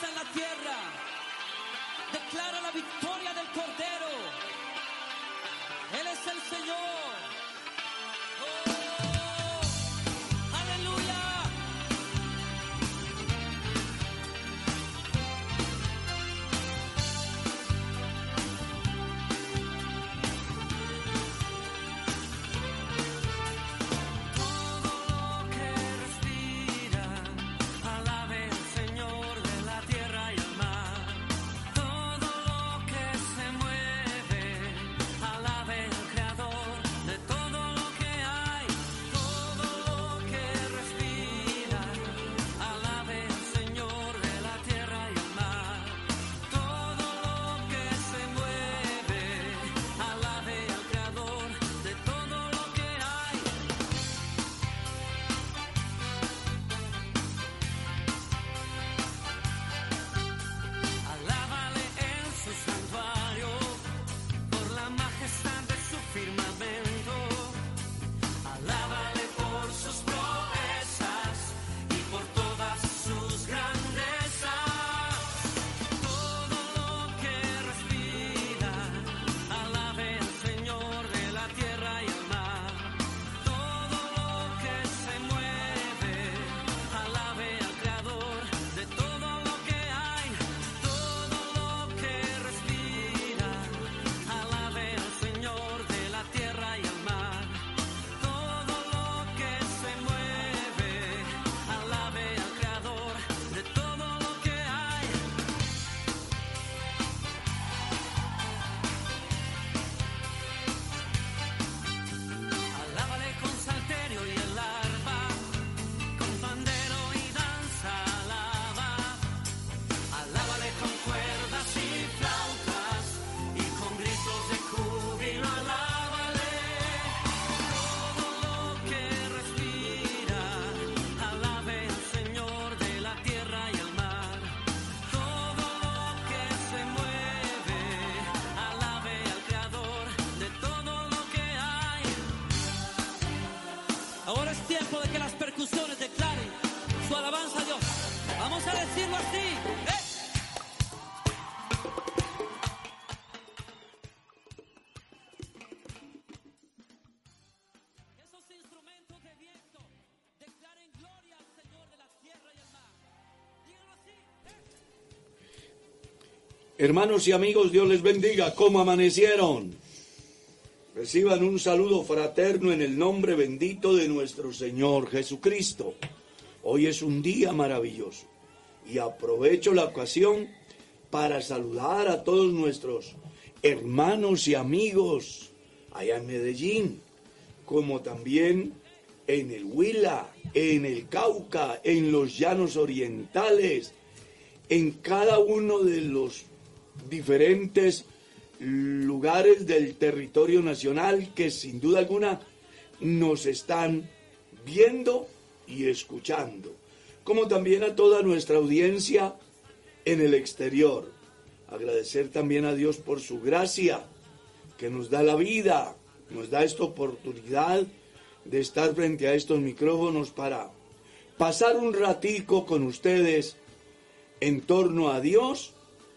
en la tierra. Declara la victoria. Hermanos y amigos, Dios les bendiga. ¿Cómo amanecieron? Reciban un saludo fraterno en el nombre bendito de nuestro Señor Jesucristo. Hoy es un día maravilloso y aprovecho la ocasión para saludar a todos nuestros hermanos y amigos allá en Medellín, como también en el Huila, en el Cauca, en los llanos orientales, en cada uno de los diferentes lugares del territorio nacional que sin duda alguna nos están viendo y escuchando, como también a toda nuestra audiencia en el exterior. Agradecer también a Dios por su gracia, que nos da la vida, nos da esta oportunidad de estar frente a estos micrófonos para pasar un ratico con ustedes en torno a Dios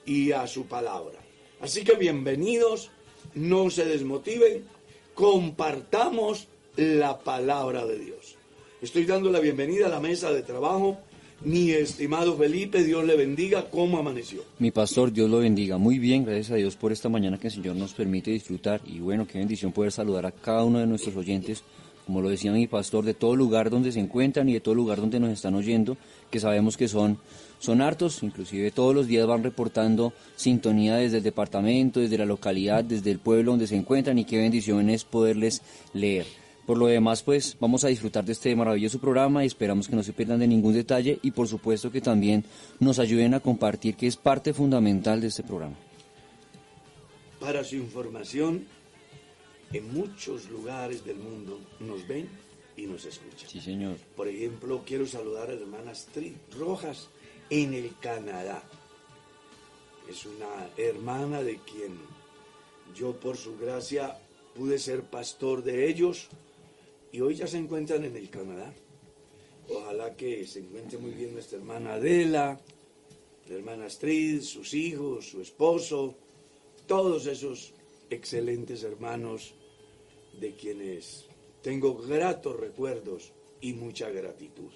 y a su palabra. Así que bienvenidos, no se desmotiven, compartamos la palabra de Dios. Estoy dando la bienvenida a la mesa de trabajo. Mi estimado Felipe, Dios le bendiga. ¿Cómo amaneció? Mi pastor, Dios lo bendiga. Muy bien, gracias a Dios por esta mañana que el Señor nos permite disfrutar. Y bueno, qué bendición poder saludar a cada uno de nuestros oyentes, como lo decía mi pastor, de todo lugar donde se encuentran y de todo lugar donde nos están oyendo, que sabemos que son, son hartos, inclusive todos los días van reportando sintonía desde el departamento, desde la localidad, desde el pueblo donde se encuentran y qué bendición es poderles leer. Por lo demás, pues vamos a disfrutar de este maravilloso programa y esperamos que no se pierdan de ningún detalle y por supuesto que también nos ayuden a compartir que es parte fundamental de este programa. Para su información, en muchos lugares del mundo nos ven y nos escuchan. Sí, señor. Por ejemplo, quiero saludar a la hermana Astrid Rojas en el Canadá. Es una hermana de quien yo por su gracia pude ser pastor de ellos y hoy ya se encuentran en el Canadá. Ojalá que se encuentre muy bien nuestra hermana Adela, la hermana Astrid, sus hijos, su esposo, todos esos excelentes hermanos de quienes tengo gratos recuerdos y mucha gratitud.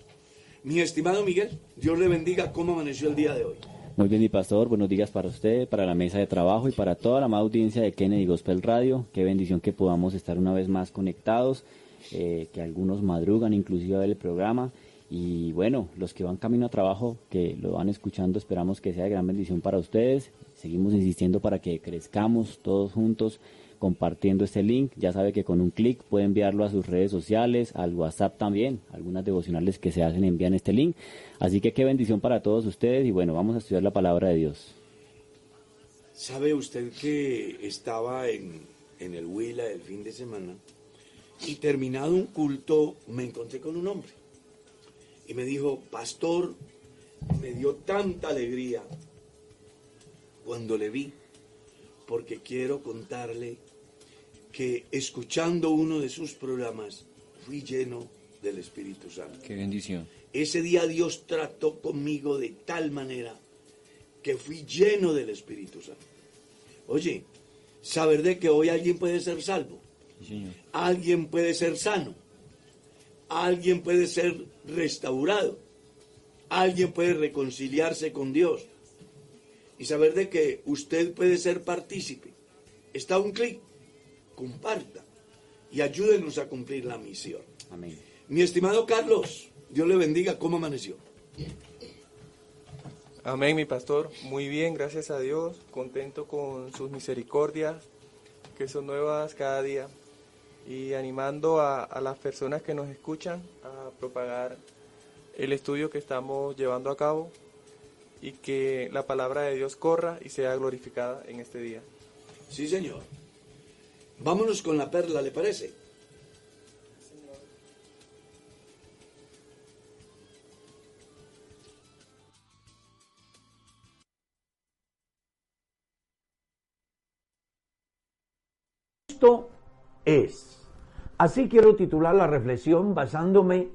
Mi estimado Miguel, Dios le bendiga. ¿Cómo amaneció el día de hoy? Muy bien, mi pastor. Buenos días para usted, para la mesa de trabajo y para toda la amada audiencia de Kennedy Gospel Radio. Qué bendición que podamos estar una vez más conectados, eh, que algunos madrugan inclusive a ver el programa. Y bueno, los que van camino a trabajo, que lo van escuchando, esperamos que sea de gran bendición para ustedes. Seguimos insistiendo para que crezcamos todos juntos compartiendo este link. Ya sabe que con un clic puede enviarlo a sus redes sociales, al WhatsApp también. Algunas devocionales que se hacen envían este link. Así que qué bendición para todos ustedes y bueno, vamos a estudiar la palabra de Dios. ¿Sabe usted que estaba en, en el Huila el fin de semana y terminado un culto me encontré con un hombre y me dijo, pastor, me dio tanta alegría cuando le vi porque quiero contarle que escuchando uno de sus programas fui lleno del Espíritu Santo. Qué bendición. Ese día Dios trató conmigo de tal manera que fui lleno del Espíritu Santo. Oye, saber de que hoy alguien puede ser salvo, Sí, señor. alguien puede ser sano, alguien puede ser restaurado, alguien puede reconciliarse con Dios y saber de que usted puede ser partícipe. Está un clic, comparta y ayúdenos a cumplir la misión. Amén. Mi estimado Carlos, Dios le bendiga, ¿cómo amaneció? Amén, mi pastor. Muy bien, gracias a Dios. Contento con sus misericordias, que son nuevas cada día. Y animando a, a las personas que nos escuchan a propagar el estudio que estamos llevando a cabo y que la palabra de Dios corra y sea glorificada en este día. Sí, señor. Vámonos con la perla, ¿le parece? Cristo es. Así quiero titular la reflexión basándome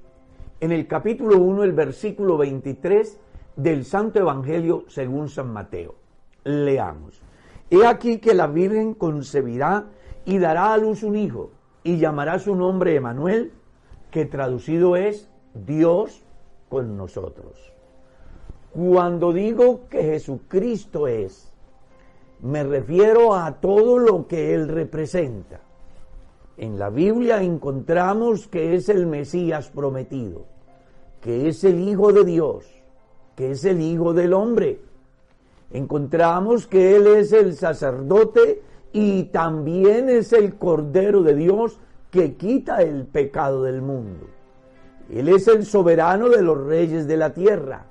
en el capítulo 1, el versículo 23 del Santo Evangelio según San Mateo. Leamos. He aquí que la Virgen concebirá y dará a luz un hijo y llamará su nombre Emanuel, que traducido es Dios con nosotros. Cuando digo que Jesucristo es, me refiero a todo lo que Él representa. En la Biblia encontramos que es el Mesías prometido, que es el Hijo de Dios, que es el Hijo del Hombre. Encontramos que Él es el sacerdote y también es el Cordero de Dios que quita el pecado del mundo. Él es el soberano de los reyes de la tierra.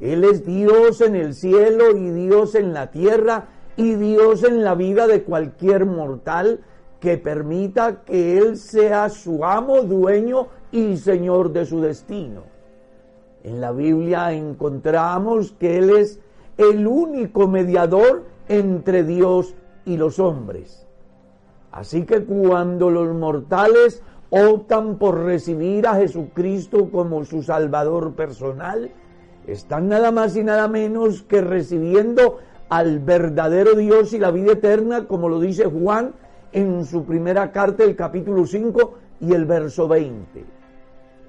Él es Dios en el cielo y Dios en la tierra y Dios en la vida de cualquier mortal que permita que Él sea su amo, dueño y señor de su destino. En la Biblia encontramos que Él es el único mediador entre Dios y los hombres. Así que cuando los mortales optan por recibir a Jesucristo como su Salvador personal, están nada más y nada menos que recibiendo al verdadero Dios y la vida eterna, como lo dice Juan en su primera carta, el capítulo 5 y el verso 20.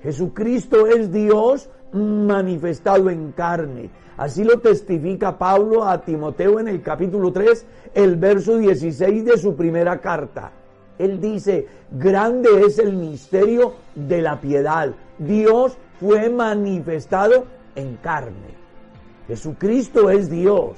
Jesucristo es Dios manifestado en carne. Así lo testifica Pablo a Timoteo en el capítulo 3, el verso 16 de su primera carta. Él dice, grande es el misterio de la piedad. Dios fue manifestado en carne. Jesucristo es Dios.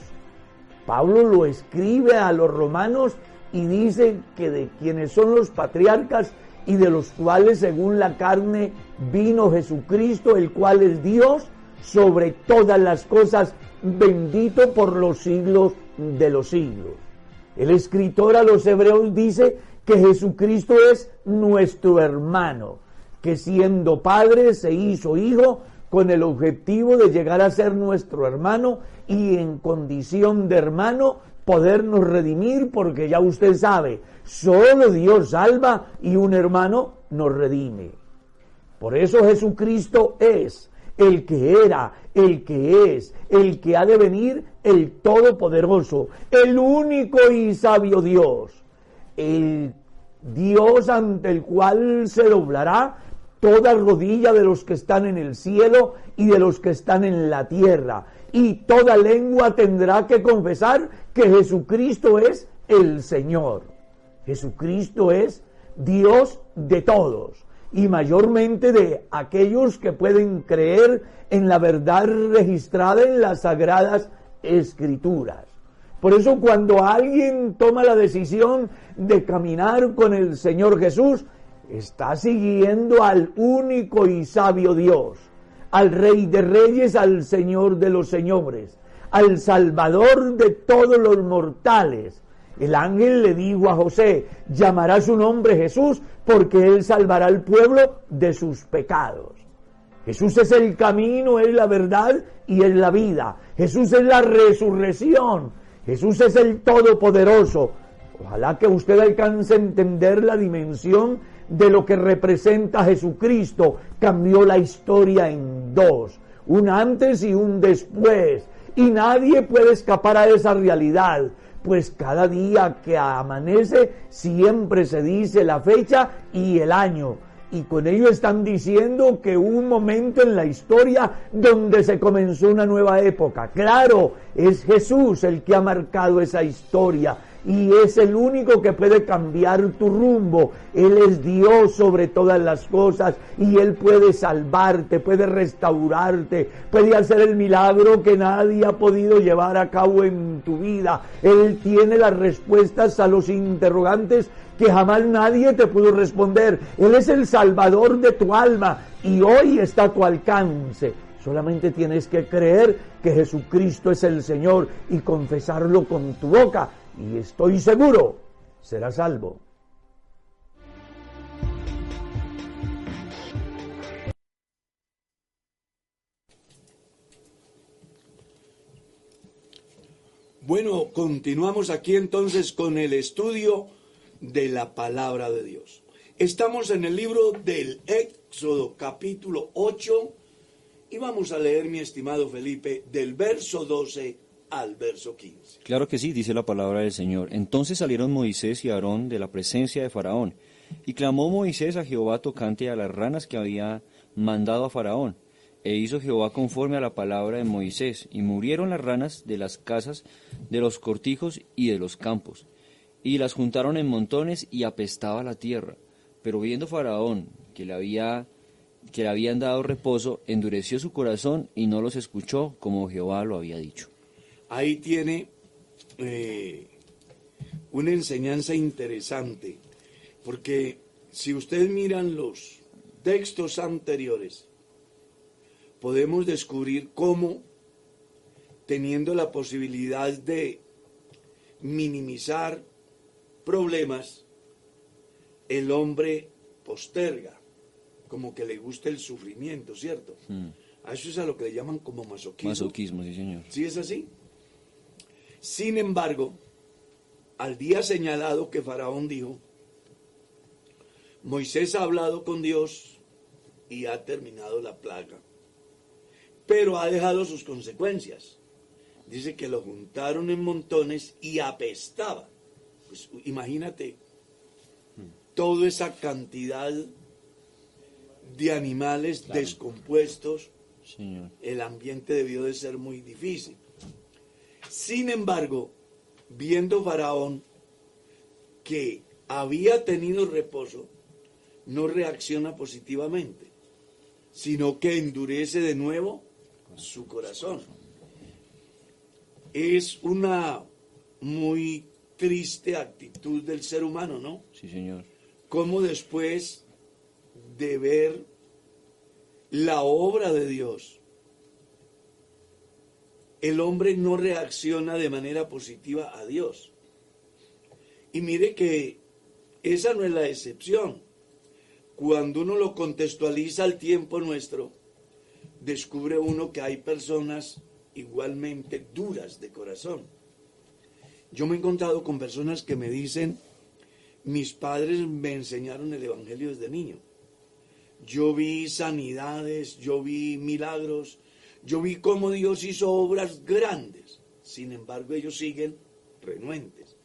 Pablo lo escribe a los romanos y dice que de quienes son los patriarcas y de los cuales según la carne vino Jesucristo, el cual es Dios sobre todas las cosas, bendito por los siglos de los siglos. El escritor a los hebreos dice que Jesucristo es nuestro hermano, que siendo padre se hizo hijo con el objetivo de llegar a ser nuestro hermano y en condición de hermano podernos redimir porque ya usted sabe, solo Dios salva y un hermano nos redime. Por eso Jesucristo es el que era, el que es, el que ha de venir, el Todopoderoso, el único y sabio Dios, el Dios ante el cual se doblará toda rodilla de los que están en el cielo y de los que están en la tierra, y toda lengua tendrá que confesar que Jesucristo es el Señor. Jesucristo es Dios de todos y mayormente de aquellos que pueden creer en la verdad registrada en las sagradas escrituras. Por eso cuando alguien toma la decisión de caminar con el Señor Jesús, está siguiendo al único y sabio Dios, al Rey de Reyes, al Señor de los Señores, al Salvador de todos los mortales, el ángel le dijo a José, llamará su nombre Jesús porque él salvará al pueblo de sus pecados. Jesús es el camino, es la verdad y es la vida. Jesús es la resurrección. Jesús es el Todopoderoso. Ojalá que usted alcance a entender la dimensión de lo que representa Jesucristo. Cambió la historia en dos, un antes y un después. Y nadie puede escapar a esa realidad pues cada día que amanece siempre se dice la fecha y el año. Y con ello están diciendo que hubo un momento en la historia donde se comenzó una nueva época. Claro, es Jesús el que ha marcado esa historia y es el único que puede cambiar tu rumbo. Él es Dios sobre todas las cosas y Él puede salvarte, puede restaurarte, puede hacer el milagro que nadie ha podido llevar a cabo en tu vida. Él tiene las respuestas a los interrogantes que jamás nadie te pudo responder. Él es el salvador de tu alma y hoy está a tu alcance. Solamente tienes que creer que Jesucristo es el Señor y confesarlo con tu boca y estoy seguro será salvo. Bueno, continuamos aquí entonces con el estudio de la palabra de Dios. Estamos en el libro del Éxodo capítulo 8 y vamos a leer, mi estimado Felipe, del verso 12 al verso 15. Claro que sí, dice la palabra del Señor. Entonces salieron Moisés y Aarón de la presencia de Faraón, y clamó Moisés a Jehová tocante a las ranas que había mandado a Faraón. E hizo Jehová conforme a la palabra de Moisés, y murieron las ranas de las casas, de los cortijos y de los campos. Y las juntaron en montones y apestaba la tierra. Pero viendo Faraón que le había que le habían dado reposo, endureció su corazón y no los escuchó como Jehová lo había dicho ahí tiene eh, una enseñanza interesante, porque si ustedes miran los textos anteriores, podemos descubrir cómo, teniendo la posibilidad de minimizar problemas, el hombre posterga, como que le gusta el sufrimiento, ¿cierto? A eso es a lo que le llaman como masoquismo. Masoquismo, sí, señor. ¿Sí es así? Sin embargo, al día señalado que Faraón dijo, Moisés ha hablado con Dios y ha terminado la plaga, pero ha dejado sus consecuencias. Dice que lo juntaron en montones y apestaba. Pues imagínate toda esa cantidad de animales descompuestos, Señor. el ambiente debió de ser muy difícil. Sin embargo, viendo Faraón que había tenido reposo, no reacciona positivamente, sino que endurece de nuevo su corazón. Es una muy triste actitud del ser humano, ¿no? Sí, señor. Cómo después de ver la obra de Dios, el hombre no reacciona de manera positiva a Dios. Y mire que esa no es la excepción. Cuando uno lo contextualiza al tiempo nuestro, descubre uno que hay personas igualmente duras de corazón. Yo me he encontrado con personas que me dicen, mis padres me enseñaron el Evangelio desde niño. Yo vi sanidades, yo vi milagros, yo vi cómo Dios hizo obras grandes. Sin embargo, ellos siguen renuentes.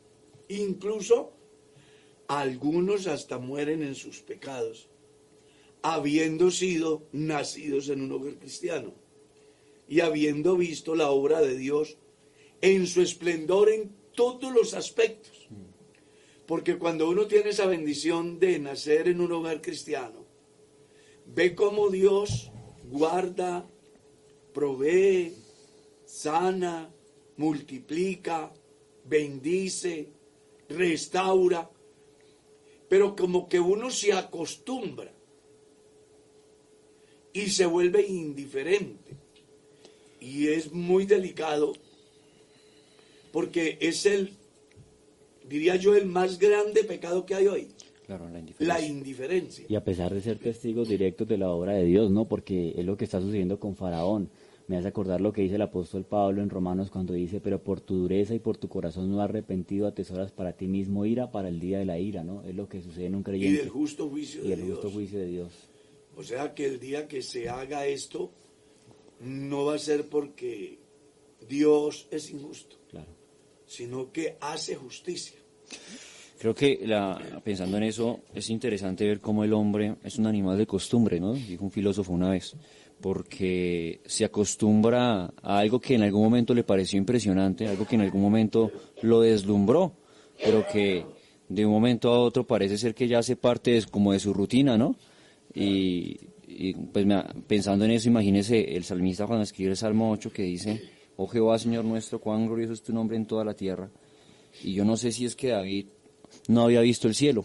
Incluso algunos hasta mueren en sus pecados, habiendo sido nacidos en un hogar cristiano y habiendo visto la obra de Dios en su esplendor en todos los aspectos. Porque cuando uno tiene esa bendición de nacer en un hogar cristiano, ve cómo Dios guarda, provee, sana, multiplica, bendice, restaura, pero como que uno se acostumbra y se vuelve indiferente. Y es muy delicado porque es el, diría yo, el más grande pecado que hay hoy, Claro, la la indiferencia. indiferencia. Y a pesar de ser testigos directos de la obra de Dios, ¿no? Porque es lo que está sucediendo con Faraón. Me hace acordar lo que dice el apóstol Pablo en Romanos cuando dice, pero por tu dureza y por tu corazón no arrepentido, atesoras para ti mismo ira para el día de la ira, ¿no? Es lo que sucede en un Y creyente. del justo juicio y de el Dios. justo juicio de Dios. O sea que el día que se haga esto, no va a ser porque Dios es injusto, Claro. sino que hace justicia. Creo que la, pensando en eso, es interesante ver cómo el hombre es un animal de costumbre, ¿no? Dijo un filósofo una vez, porque se acostumbra a algo que en algún momento le pareció impresionante, algo que en algún momento lo deslumbró, pero que de un momento a otro parece ser que ya hace parte de, como de su rutina, ¿no? Y, pues me- pensando en eso, imagínese el salmista cuando escribe el Salmo 8 que dice, oh Jehová, Señor nuestro, cuán glorioso es tu nombre en toda la tierra. Y yo no sé si es que David no había visto el cielo,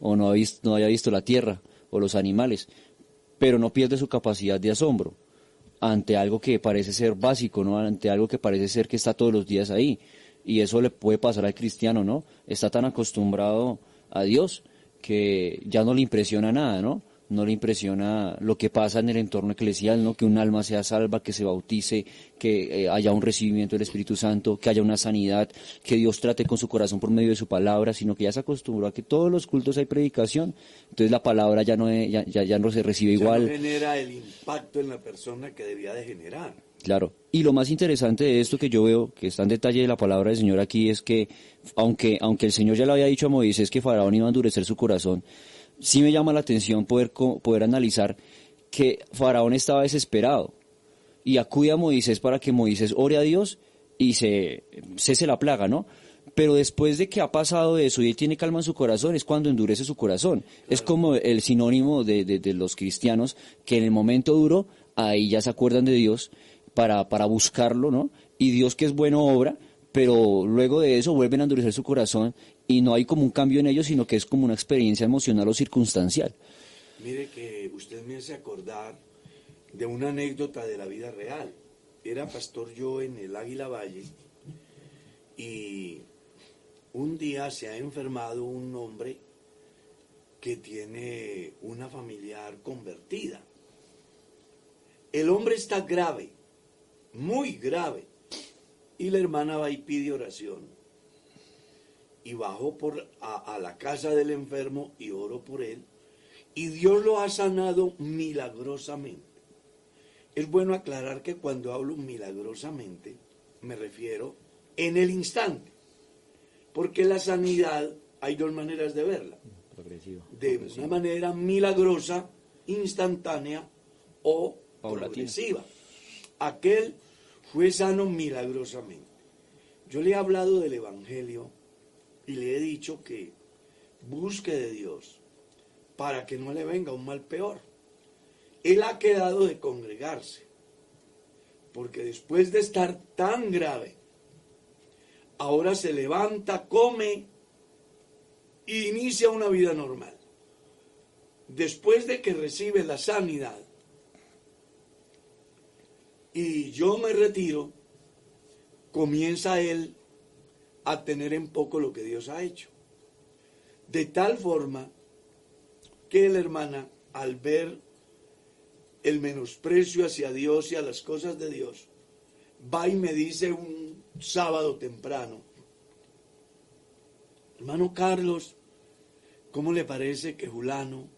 o no, había visto, no visto la tierra, o los animales, pero no pierde su capacidad de asombro ante algo que parece ser básico, ¿no? Ante algo que parece ser que está todos los días ahí. Y eso le puede pasar al cristiano, ¿no? Está tan acostumbrado a Dios que ya no le impresiona nada, ¿no? No le impresiona lo que pasa en el entorno eclesial, ¿no? Que un alma sea salva, que se bautice, que eh, haya un recibimiento del Espíritu Santo, que haya una sanidad, que Dios trate con su corazón por medio de su palabra, sino que ya se acostumbró a que todos los cultos hay predicación, entonces la palabra ya no, es- ya, ya, ya no se recibe Ya igual. no genera el impacto en la persona que debía de generar. Claro. Y lo más interesante de esto que yo veo, que está en detalle de la palabra del Señor aquí, es que aunque, aunque el Señor ya le había dicho a Moisés que Faraón iba a endurecer su corazón, sí me llama la atención poder, poder analizar que Faraón estaba desesperado y acude a Moisés para que Moisés ore a Dios y se cese la plaga, ¿no? Pero después de que ha pasado eso y tiene calma en su corazón, es cuando endurece su corazón. Es como el sinónimo de, de- de los cristianos que en el momento duro, ahí ya se acuerdan de Dios para, para buscarlo, ¿no? Y Dios que es bueno obra, pero luego de eso vuelven a endurecer su corazón y no hay como un cambio en ellos, sino que es como una experiencia emocional o circunstancial. Mire que usted me hace acordar de una anécdota de la vida real. Era pastor yo en el Águila Valle y un día se ha enfermado un hombre que tiene una familiar convertida. El hombre está grave, muy grave, y la hermana va y pide oración. Y bajó por, a, a la casa del enfermo y oro por él, y Dios lo ha sanado milagrosamente. Es bueno aclarar que cuando hablo milagrosamente, me refiero en el instante, porque la sanidad hay dos maneras de verla Progresivo. de una manera milagrosa, instantánea o Paulatina. progresiva. Aquel fue sano milagrosamente. Yo le he hablado del Evangelio y le he dicho que busque de Dios para que no le venga un mal peor. Él ha quedado de congregarse, porque después de estar tan grave, ahora se levanta, come y inicia una vida normal. Después de que recibe la sanidad y yo me retiro, comienza él a tener en poco lo que Dios ha hecho. De tal forma que la hermana, al ver el menosprecio hacia Dios y a las cosas de Dios, va y me dice un sábado temprano, hermano Carlos, ¿cómo le parece que Julano,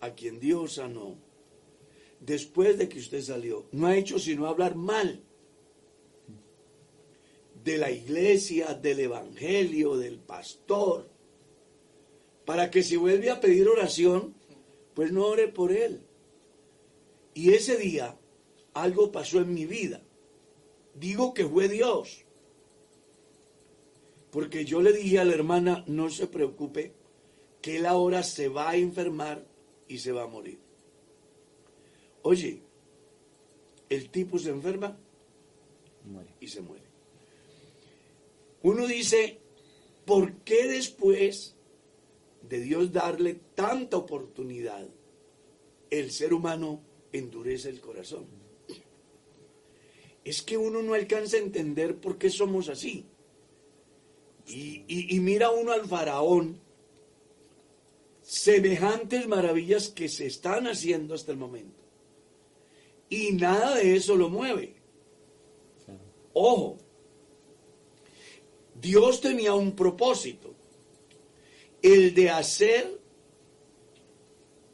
a quien Dios sanó, después de que usted salió, no ha hecho sino hablar mal de la iglesia, del evangelio, del pastor, para que si vuelve a pedir oración, pues no ore por él. Y ese día algo pasó en mi vida. Digo que fue Dios. Porque yo le dije a la hermana, no se preocupe, que él ahora se va a enfermar y se va a morir. Oye, el tipo se enferma Muere. y se muere. Uno dice, ¿por qué después de Dios darle tanta oportunidad, el ser humano endurece el corazón? Es que uno no alcanza a entender por qué somos así. Y, y- y mira uno al faraón, semejantes maravillas que se están haciendo hasta el momento. Y nada de eso lo mueve. Ojo, Dios tenía un propósito, el de hacer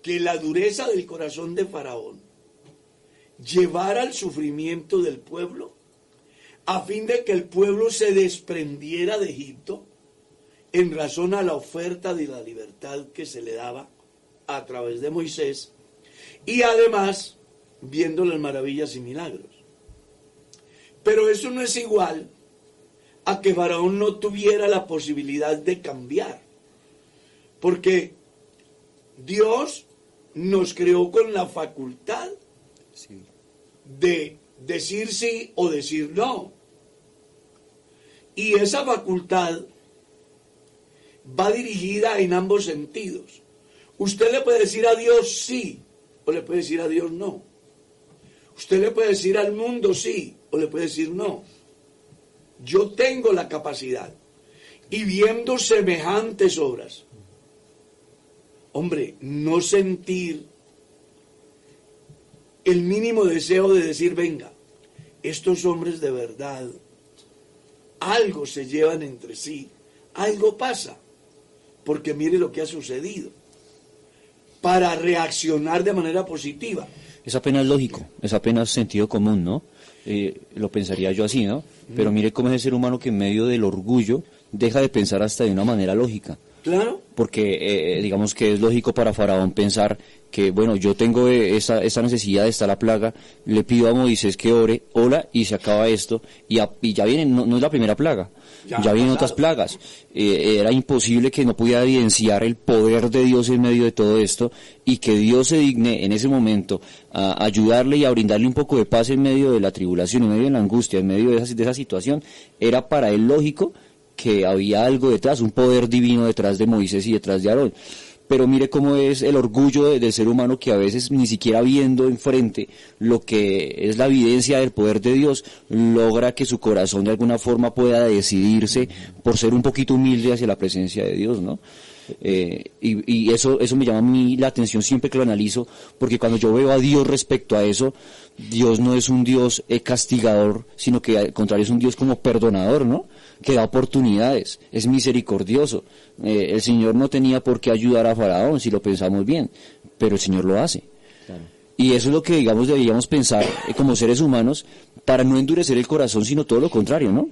que la dureza del corazón de Faraón llevara al sufrimiento del pueblo, a fin de que el pueblo se desprendiera de Egipto en razón a la oferta de la libertad que se le daba a través de Moisés, y además viendo las maravillas y milagros. Pero eso no es igual a que Faraón no tuviera la posibilidad de cambiar. Porque Dios nos creó con la facultad Sí. de decir sí o decir no. Y esa facultad va dirigida en ambos sentidos. Usted le puede decir a Dios sí o le puede decir a Dios no. Usted le puede decir al mundo sí o le puede decir no. Yo tengo la capacidad. Y viendo semejantes obras, hombre, no sentir el mínimo deseo de decir, venga, estos hombres de verdad, algo se llevan entre sí, algo pasa, porque mire lo que ha sucedido, para reaccionar de manera positiva. Es apenas lógico, es apenas sentido común, ¿no? Eh, lo pensaría yo así, ¿no? Pero mire cómo es el ser humano que en medio del orgullo deja de pensar hasta de una manera lógica. Claro, Porque eh, digamos que es lógico para Faraón pensar que, bueno, yo tengo eh, esa, esa necesidad, está la plaga, le pido a Moisés que ore, ora y se acaba esto, y, a- y ya viene, no, no es la primera plaga, Ya ya, ha vienen pasado. otras plagas. Eh, era imposible que no pudiera evidenciar el poder de Dios en medio de todo esto y que Dios se digne en ese momento a ayudarle y a brindarle un poco de paz en medio de la tribulación, en medio de la angustia, en medio de esa, de esa situación, era para él lógico que había algo detrás, un poder divino detrás de Moisés y detrás de Aarón. Pero mire cómo es el orgullo de- del ser humano que a veces ni siquiera viendo enfrente lo que es la evidencia del poder de Dios, logra que su corazón de alguna forma pueda decidirse por ser un poquito humilde hacia la presencia de Dios, ¿no? Eh, y, y eso, eso me llama a mí la atención siempre que lo analizo, porque cuando yo veo a Dios respecto a eso, Dios no es un Dios eh, castigador, sino que al contrario es un Dios como perdonador, ¿no? Que da oportunidades, es misericordioso. Eh, el Señor no tenía por qué ayudar a Faraón, si lo pensamos bien, pero el Señor lo hace. Y eso es lo que, digamos, deberíamos pensar eh, como seres humanos para no endurecer el corazón, sino todo lo contrario, ¿no?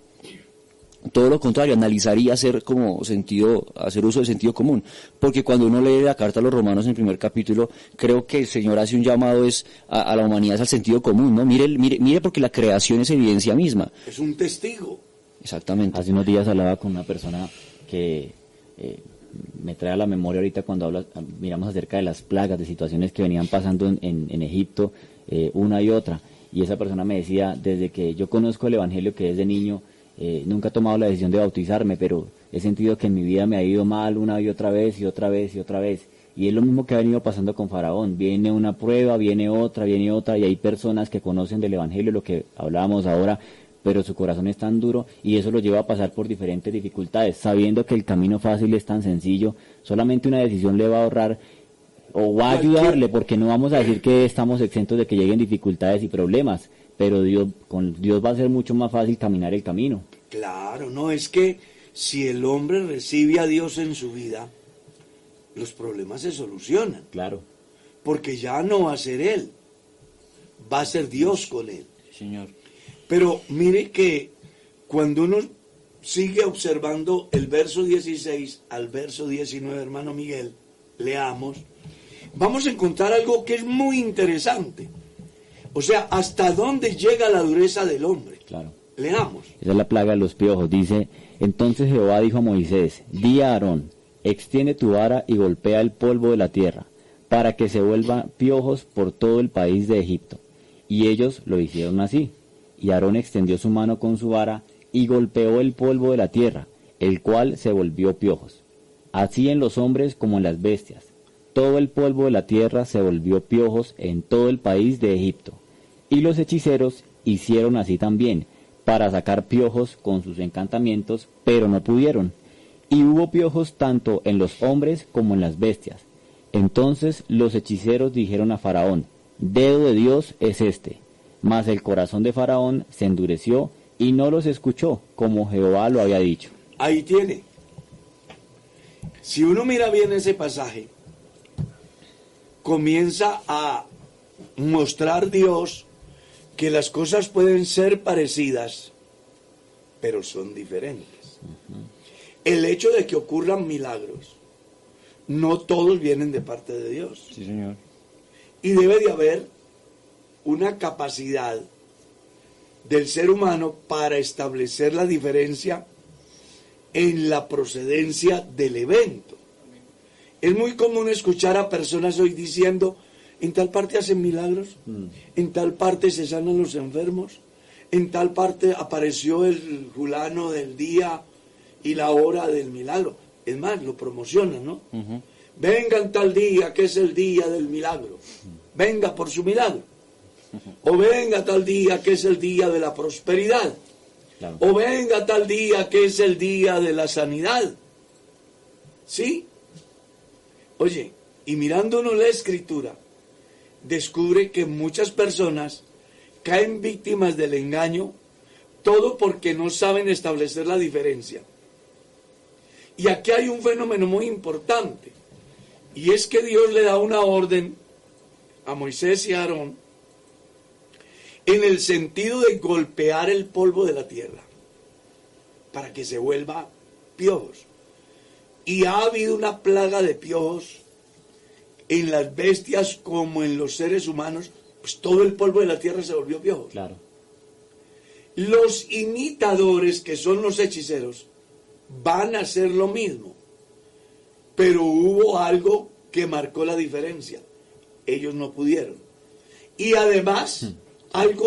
todo lo contrario, analizar y hacer como sentido, hacer uso del sentido común. Porque cuando uno lee la carta a los romanos en el primer capítulo, creo que el Señor hace un llamado es a, a la humanidad es al sentido común, ¿no? Mire, mire, mire porque la creación es evidencia misma. Es un testigo. Exactamente. Hace unos días hablaba con una persona que eh, me trae a la memoria ahorita cuando habla, miramos acerca de las plagas, de situaciones que venían pasando en, Egipto, eh, una y otra. Y esa persona me decía, desde que yo conozco el Evangelio que desde niño, eh, nunca he tomado la decisión de bautizarme, pero he sentido que en mi vida me ha ido mal una y otra vez y otra vez y otra vez. Y es lo mismo que ha venido pasando con Faraón. Viene una prueba, viene otra, viene otra, y hay personas que conocen del Evangelio, lo que hablábamos ahora, pero su corazón es tan duro y eso lo lleva a pasar por diferentes dificultades, sabiendo que el camino fácil es tan sencillo, solamente una decisión le va a ahorrar o va a ayudarle, porque no vamos a decir que estamos exentos de que lleguen dificultades y problemas, pero Dios, con Dios va a ser mucho más fácil caminar el camino. Claro, no es que si el hombre recibe a Dios en su vida, los problemas se solucionan, Claro. porque ya no va a ser él, va a ser Dios con él. Señor. Pero mire que cuando uno sigue observando el verso 16 al verso 19, hermano Miguel, leamos, vamos a encontrar algo que es muy interesante. O sea, hasta dónde llega la dureza del hombre. Claro. Leamos. Esa es la plaga de los piojos. Dice, entonces Jehová dijo a Moisés, di a Aarón, extiende tu vara y golpea el polvo de la tierra, para que se vuelvan piojos por todo el país de Egipto. Y ellos lo hicieron así. Y Aarón extendió su mano con su vara y golpeó el polvo de la tierra, el cual se volvió piojos. Así en los hombres como en las bestias. Todo el polvo de la tierra se volvió piojos en todo el país de Egipto. Y los hechiceros hicieron así también, para sacar piojos con sus encantamientos, pero no pudieron. Y hubo piojos tanto en los hombres como en las bestias. Entonces los hechiceros dijeron a Faraón, Dedo de Dios es este. Mas el corazón de Faraón se endureció y no los escuchó, como Jehová lo había dicho. Ahí tiene. Si uno mira bien ese pasaje, comienza a mostrar Dios que las cosas pueden ser parecidas, pero son diferentes. El hecho de que ocurran milagros, no todos vienen de parte de Dios. Sí, señor. Y debe de haber una capacidad del ser humano para establecer la diferencia en la procedencia del evento. Es muy común escuchar a personas hoy diciendo, en tal parte hacen milagros, en tal parte se sanan los enfermos, en tal parte apareció el fulano del día y la hora del milagro. Es más, lo promocionan, ¿no? Vengan tal día que es el día del milagro. Venga por su milagro. O venga tal día que es el día de la prosperidad. Claro. O venga tal día que es el día de la sanidad. ¿Sí? Oye, y mirándonos la escritura, descubre que muchas personas caen víctimas del engaño, todo porque no saben establecer la diferencia. Y aquí hay un fenómeno muy importante, y es que Dios le da una orden a Moisés y a Aarón en el sentido de golpear el polvo de la tierra para que se vuelva piojos. Y ha habido una plaga de piojos en las bestias como en los seres humanos, pues todo el polvo de la tierra se volvió piojos. Claro. Los imitadores, que son los hechiceros, van a hacer lo mismo. Pero hubo algo que marcó la diferencia. Ellos no pudieron. Y además, algo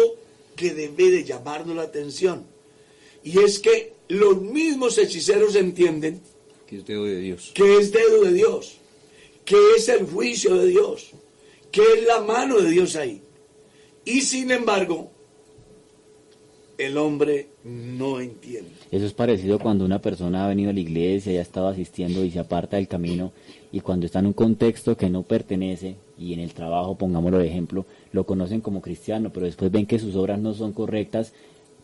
que debe de llamarnos la atención. Y es que los mismos hechiceros entienden Que es dedo de Dios. que es dedo de Dios, qué es el juicio de Dios, qué es la mano de Dios ahí. Y sin embargo, el hombre no entiende. Eso es parecido cuando una persona ha venido a la iglesia y ha estado asistiendo y se aparta del camino y cuando está en un contexto que no pertenece y en el trabajo, pongámoslo de ejemplo, lo conocen como cristiano, pero después ven que sus obras no son correctas,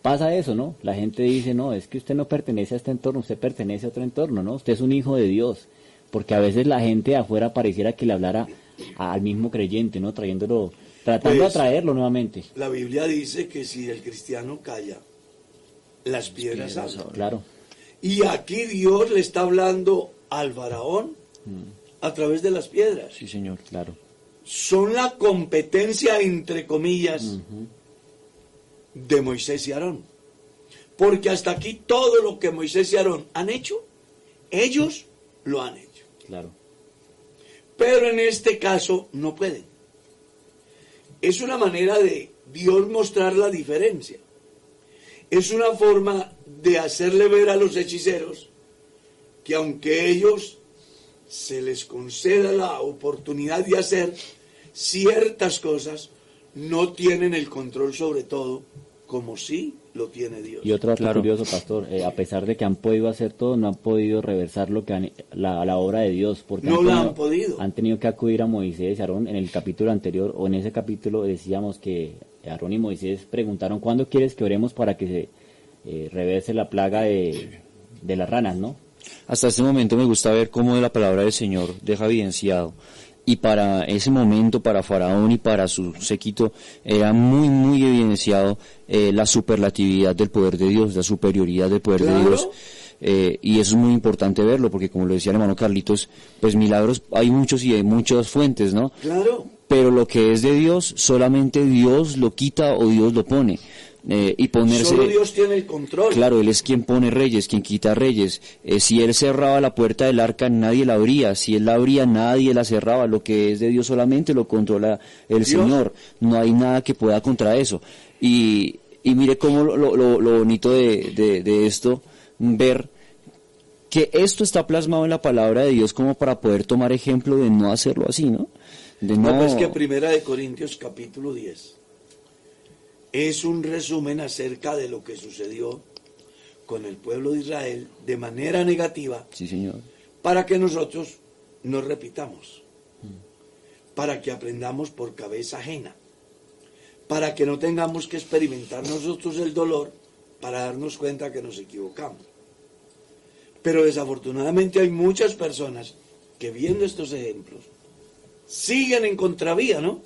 pasa eso, ¿no? La gente dice, no, es que usted no pertenece a este entorno, usted pertenece a otro entorno, ¿no? Usted es un hijo de Dios, porque a veces la gente de afuera pareciera que le hablara al mismo creyente, ¿no? Trayéndolo, tratando Pues, de atraerlo nuevamente. La Biblia dice que si el cristiano calla, las piedras hablan. Claro, Y aquí Dios le está hablando al faraón a través de las piedras. Sí, señor. claro. Son la competencia, entre comillas, de Moisés y Aarón. Porque hasta aquí todo lo que Moisés y Aarón han hecho, ellos lo han hecho. Claro. Pero en este caso no pueden. Es una manera de Dios mostrar la diferencia. Es una forma de hacerle ver a los hechiceros que aunque ellos se les conceda la oportunidad de hacer ciertas cosas, no tienen el control sobre todo como sí lo tiene Dios. Y otro dato Claro. curioso, pastor, eh, a pesar de que han podido hacer todo, no han podido reversar lo que han- la, la obra de Dios, porque No han la tenido- han podido. Han tenido que acudir a Moisés y Aarón en el capítulo anterior, o en ese capítulo decíamos que Aarón y Moisés preguntaron, ¿cuándo quieres que oremos para que se eh, reverse la plaga de, de las ranas, no? Hasta este momento me gusta ver cómo la palabra del Señor deja evidenciado. Y para ese momento, para Faraón y para su séquito, era muy, muy evidenciado eh, la superlatividad del poder de Dios, la superioridad del poder de. Dios. Eh, y eso es muy importante verlo, porque como lo decía el hermano Carlitos, pues milagros hay muchos y hay muchas fuentes, ¿no? Claro. Pero lo que es de Dios, solamente Dios lo quita o Dios lo pone. Eh, y ponerse... Solo Dios tiene el control. Claro, Él es quien pone reyes, quien quita reyes. Eh, si Él cerraba la puerta del arca, nadie la abría. Si Él la abría, nadie la cerraba. Lo que es de Dios solamente lo controla el Dios. Señor. No hay nada que pueda contra eso. Y, y mire cómo lo, lo- lo bonito de, de- de esto, ver que esto está plasmado en la palabra de Dios como para poder tomar ejemplo de no hacerlo así, ¿no? De No, no... pues que Primera de Corintios capítulo 10 es un resumen acerca de lo que sucedió con el pueblo de Israel de manera negativa Sí, señor. para que nosotros no repitamos, para que aprendamos por cabeza ajena, para que no tengamos que experimentar nosotros el dolor para darnos cuenta que nos equivocamos. Pero desafortunadamente hay muchas personas que viendo estos ejemplos siguen en contravía, ¿no?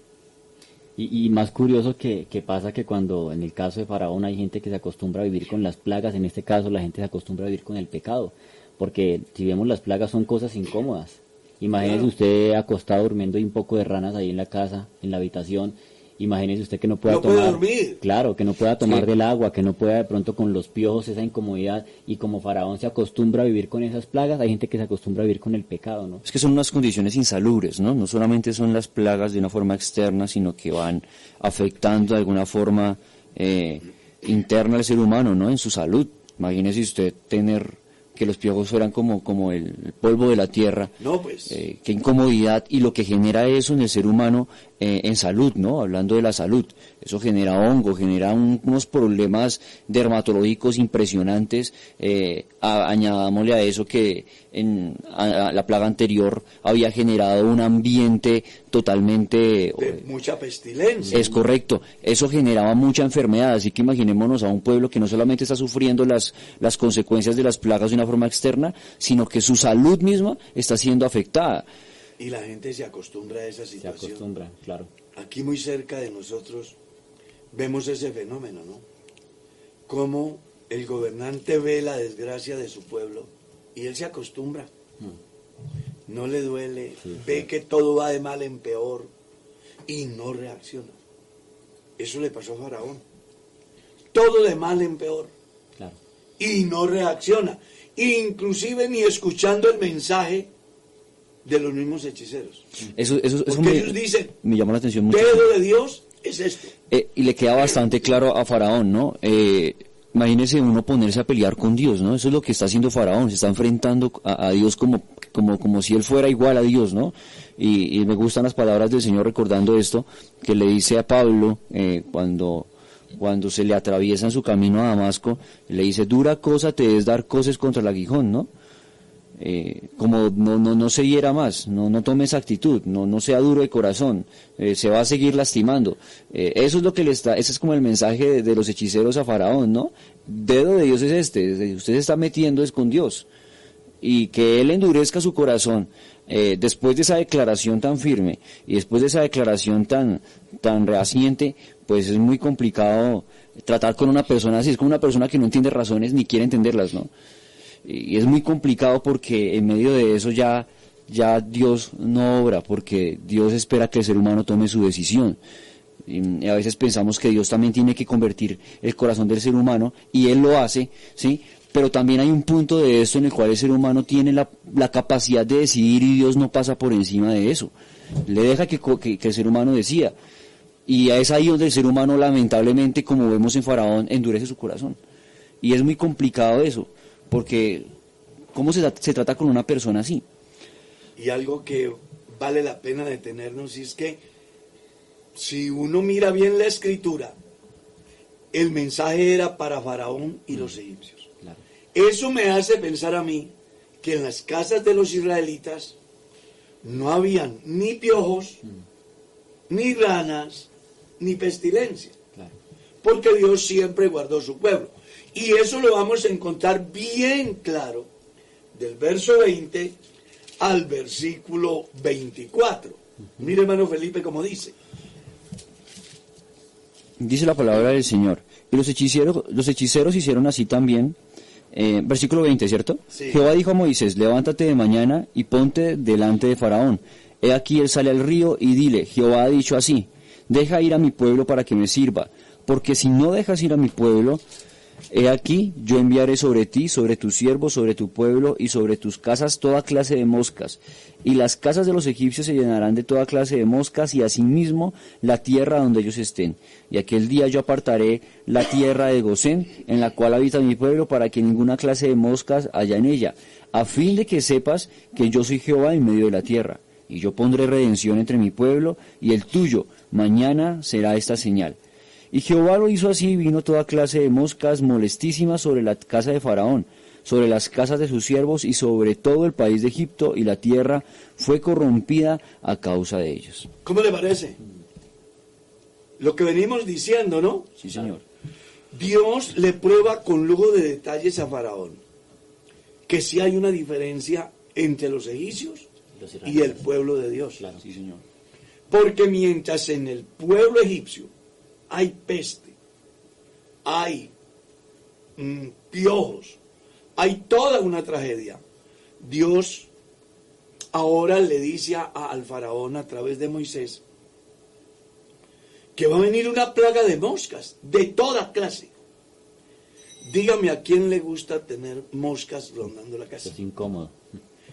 Y, y más curioso que, que pasa que cuando en el caso de Faraón hay gente que se acostumbra a vivir con las plagas, en este caso la gente se acostumbra a vivir con el pecado, porque si vemos las plagas son cosas incómodas. Imagínese usted acostado durmiendo y un poco de ranas ahí en la casa, en la habitación. Imagínese usted que no pueda No puede tomar, dormir. claro, que no pueda tomar Sí. del agua, que no pueda de pronto con los piojos esa incomodidad y como Faraón se acostumbra a vivir con esas plagas, hay gente que se acostumbra a vivir con el pecado, ¿no? Es que son unas condiciones insalubres, ¿no? No solamente son las plagas de una forma externa, sino que van afectando de alguna forma eh, interna al ser humano, ¿no? En su salud. Imagínese usted tener que los piojos fueran como, como el polvo de la tierra. No, pues. Eh, qué incomodidad y lo que genera eso en el ser humano eh, en salud, ¿no? Hablando de la salud. Eso genera hongo, genera un- unos problemas dermatológicos impresionantes. Eh, a- añadámosle a eso que en a- a la plaga anterior había generado un ambiente totalmente... de mucha pestilencia. Es correcto, eso generaba mucha enfermedad, así que imaginémonos a un pueblo que no solamente está sufriendo las, las consecuencias de las plagas de una forma externa, sino que su salud misma está siendo afectada. Y la gente se acostumbra a esa Se situación. acostumbra, claro. Aquí muy cerca de nosotros vemos ese fenómeno, ¿no? Cómo el gobernante ve la desgracia de su pueblo y él se acostumbra. No le duele, ve que todo va de mal en peor y no reacciona. Eso le pasó a Faraón. Todo de mal en peor Claro. y no reacciona, inclusive ni escuchando el mensaje de los mismos hechiceros. Eso, eso, eso Porque me, ellos dicen, me llama la atención mucho. dedo de Dios Eh, y le queda bastante claro a Faraón, ¿no? Eh, imagínese uno ponerse a pelear con Dios, ¿no? Eso es lo que está haciendo Faraón, se está enfrentando a, Dios como, como, como si él fuera igual a Dios, ¿no? Y, y me gustan las palabras del Señor recordando esto, que le dice a Pablo eh, cuando, cuando se le atraviesa en su camino a Damasco, le dice, dura cosa te es dar cosas contra el aguijón, ¿no? Eh, como no, no, no se hiera más, no, no tome esa actitud, no, no sea duro de corazón, eh, se va a seguir lastimando. Eh, eso es lo que le está, ese es como el mensaje de, los hechiceros a Faraón, ¿no? Dedo de Dios es este, usted se está metiendo es con Dios y que Él endurezca su corazón eh, después de esa declaración tan firme y después de esa declaración tan, tan rehaciente, pues es muy complicado tratar con una persona así, es como una persona que no entiende razones ni quiere entenderlas, ¿no? Y es muy complicado porque en medio de eso ya, ya Dios no obra, porque Dios espera que el ser humano tome su decisión. Y a veces pensamos que Dios también tiene que convertir el corazón del ser humano y Él lo hace, ¿sí? Pero también hay un punto de esto en el cual el ser humano tiene la, la capacidad de decidir y Dios no pasa por encima de eso. Le deja que, que, que el ser humano decida. Y es ahí donde el ser humano lamentablemente, como vemos en Faraón, endurece su corazón. Y es muy complicado eso, porque ¿cómo se, se trata con una persona así? Y algo que vale la pena detenernos es que si uno mira bien la escritura, el mensaje era para Faraón y los egipcios. Claro. Eso me hace pensar a mí que en las casas de los israelitas no habían ni piojos, ni ranas, ni pestilencia, Claro. porque Dios siempre guardó su pueblo. Y eso lo vamos a encontrar bien claro del verso 20 al versículo 24. Mire, hermano Felipe, como dice. Dice la palabra del Señor. Y los hechiceros, los hechiceros hicieron así también. Eh, versículo 20, ¿cierto? Sí. Jehová dijo a Moisés, levántate de mañana y ponte delante de Faraón. He aquí él sale al río y dile, Jehová ha dicho así, deja ir a mi pueblo para que me sirva, porque si no dejas ir a mi pueblo, he aquí yo enviaré sobre ti, sobre tus siervos, sobre tu pueblo y sobre tus casas toda clase de moscas, y las casas de los egipcios se llenarán de toda clase de moscas, y asimismo la tierra donde ellos estén. Y aquel día yo apartaré la tierra de Gosén, en la cual habita mi pueblo, para que ninguna clase de moscas haya en ella, a fin de que sepas que yo soy Jehová en medio de la tierra. Y yo pondré redención entre mi pueblo y el tuyo. Mañana será esta señal. Y Jehová lo hizo así, y vino toda clase de moscas molestísimas sobre la casa de Faraón, sobre las casas de sus siervos y sobre todo el país de Egipto, y la tierra fue corrompida a causa de ellos. ¿Cómo le parece? Lo que venimos diciendo, ¿no? Sí, señor. Dios le prueba con lujo de detalles a Faraón que sí hay una diferencia entre los egipcios Los y el pueblo de Dios. Claro. Sí, señor. Porque mientras en el pueblo egipcio hay peste, hay mm, piojos, hay toda una tragedia, Dios ahora le dice a- al faraón a través de Moisés que va a venir una plaga de moscas de toda clase. Dígame a quién le gusta tener moscas rondando la casa. Es incómodo.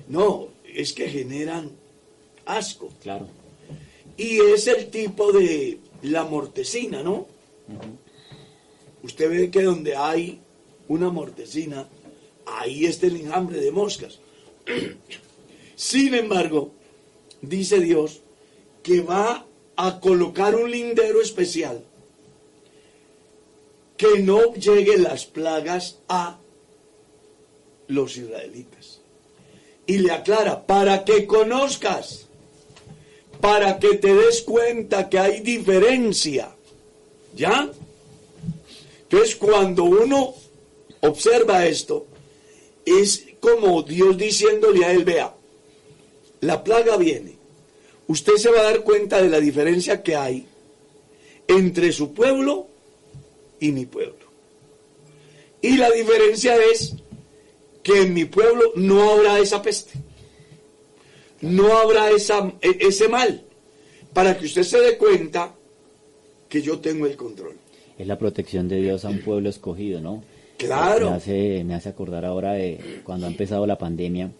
No, es que generan asco. Claro. Y es el tipo de la mortecina, ¿no? Usted ve que donde hay una mortecina, ahí está el enjambre de moscas. Sin embargo, dice Dios que va a colocar un lindero especial que no lleguen las plagas a los israelitas. Y le aclara, para que conozcas para que te des cuenta que hay diferencia. ¿Ya? Entonces, cuando uno observa esto, es como Dios diciéndole a él, vea, la plaga viene. Usted se va a dar cuenta de la diferencia que hay entre su pueblo y mi pueblo. Y la diferencia es que en mi pueblo no habrá esa peste no habrá esa, e- ese mal, para que usted se dé cuenta que yo tengo el control. Es la protección de Dios a un pueblo escogido, ¿no? Claro. Me hace, me hace acordar ahora de cuando ha empezado la pandemia,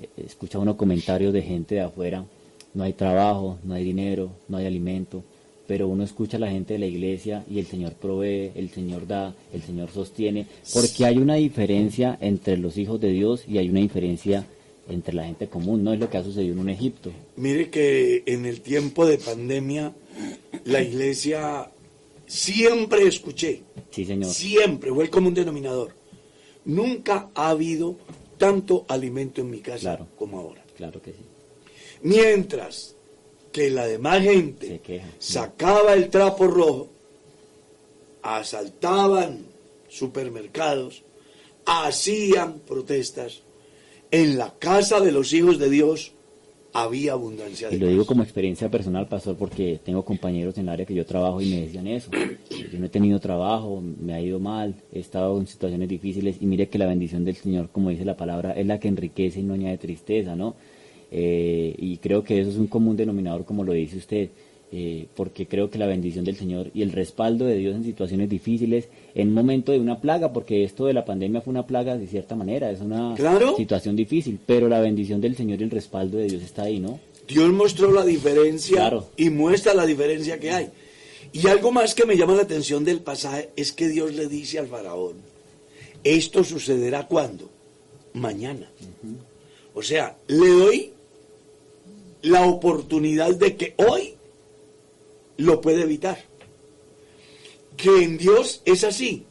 eh, escucha uno comentarios de gente de afuera, no hay trabajo, no hay dinero, no hay alimento, pero uno escucha a la gente de la iglesia y el Señor provee, el Señor da, el Señor sostiene, porque hay una diferencia entre los hijos de Dios y hay una diferencia entre la gente común, no es lo que ha sucedido en un Egipto. Mire que en el tiempo de pandemia la iglesia siempre escuché, Sí, Señor. siempre fue el común denominador. Nunca ha habido tanto alimento en mi casa Claro. como ahora. Claro que sí. Mientras que la demás gente Se queja. sacaba el trapo rojo, asaltaban supermercados, hacían protestas, en la casa de los hijos de Dios había abundancia de Y lo digo como experiencia personal, pastor, porque tengo compañeros en el área que yo trabajo y me decían eso. Yo no he tenido trabajo, me ha ido mal, he estado en situaciones difíciles y mire que la bendición del Señor, como dice la palabra, es la que enriquece y no añade tristeza, ¿no? Eh, y creo que eso es un común denominador, como lo dice usted, eh, porque creo que la bendición del Señor y el respaldo de Dios en situaciones difíciles, en un momento de una plaga, porque esto de la pandemia fue una plaga de cierta manera, es una Claro. situación difícil, pero la bendición del Señor y el respaldo de Dios está ahí, ¿no? Dios mostró la diferencia Claro. y muestra la diferencia que hay. Y algo más que me llama la atención del pasaje es que Dios le dice al faraón, esto sucederá cuando? Mañana. O sea, le doy la oportunidad de que hoy lo puede evitar. Que en Dios es así.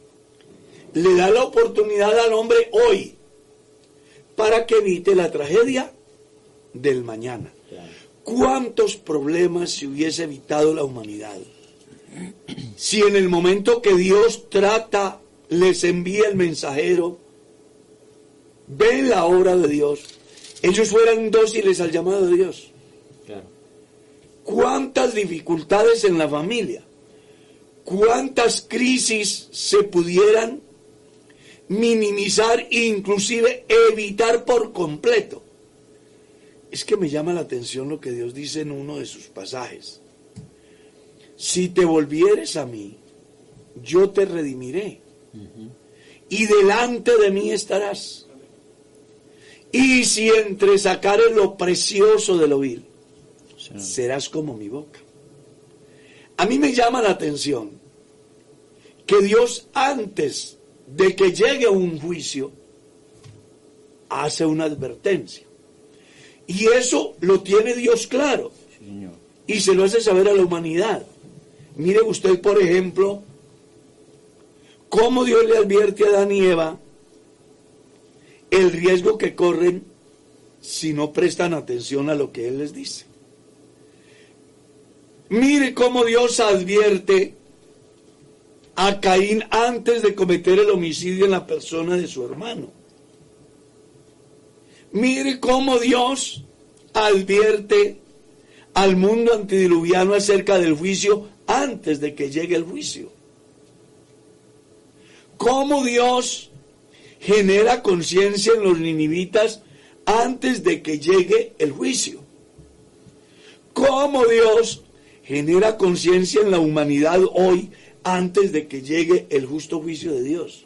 Le da la oportunidad al hombre hoy para que evite la tragedia del mañana. ¿Cuántos problemas se hubiese evitado la humanidad? Si en el momento que Dios trata, les envía el mensajero, ven la obra de Dios, ellos fueran dóciles al llamado de Dios. ¿Cuántas dificultades en la familia? ¿Cuántas crisis se pudieran minimizar e inclusive evitar por completo? Es que me llama la atención lo que Dios dice en uno de sus pasajes. Si te volvieres a mí, yo te redimiré. Y delante de mí estarás. Y si entre sacares lo precioso de lo vil, serás como mi boca. A mí me llama la atención que Dios antes de que llegue un juicio hace una advertencia. Y eso lo tiene Dios claro. Sí, señor. Y se lo hace saber a la humanidad. Mire usted, por ejemplo, cómo Dios le advierte a Adán y Eva el riesgo que corren si no prestan atención a lo que Él les dice. Mire cómo Dios advierte a Caín antes de cometer el homicidio en la persona de su hermano. Mire cómo Dios advierte al mundo antediluviano acerca del juicio antes de que llegue el juicio. Cómo Dios genera conciencia en los ninivitas antes de que llegue el juicio. Cómo Dios genera conciencia en la humanidad hoy antes de que llegue el justo juicio de Dios.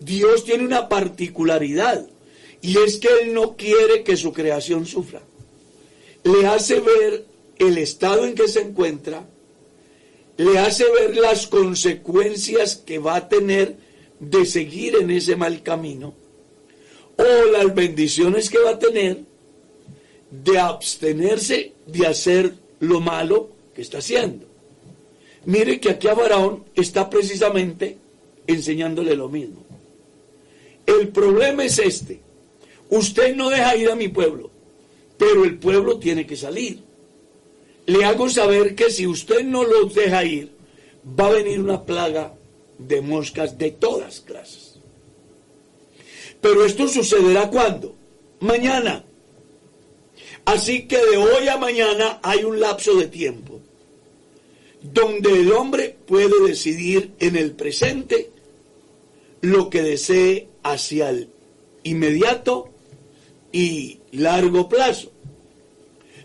Dios tiene una particularidad y es que Él no quiere que su creación sufra. Le hace ver el estado en que se encuentra, le hace ver las consecuencias que va a tener de seguir en ese mal camino o las bendiciones que va a tener de abstenerse de hacer lo malo que está haciendo. Mire que aquí a Faraón está precisamente enseñándole lo mismo. El problema es este. Usted no deja ir a mi pueblo, pero el pueblo tiene que salir. Le hago saber que si usted no los deja ir, va a venir una plaga de moscas de todas clases. Pero esto sucederá cuando? Mañana. Así que de hoy a mañana hay un lapso de tiempo donde el hombre puede decidir en el presente lo que desee hacia el inmediato y largo plazo.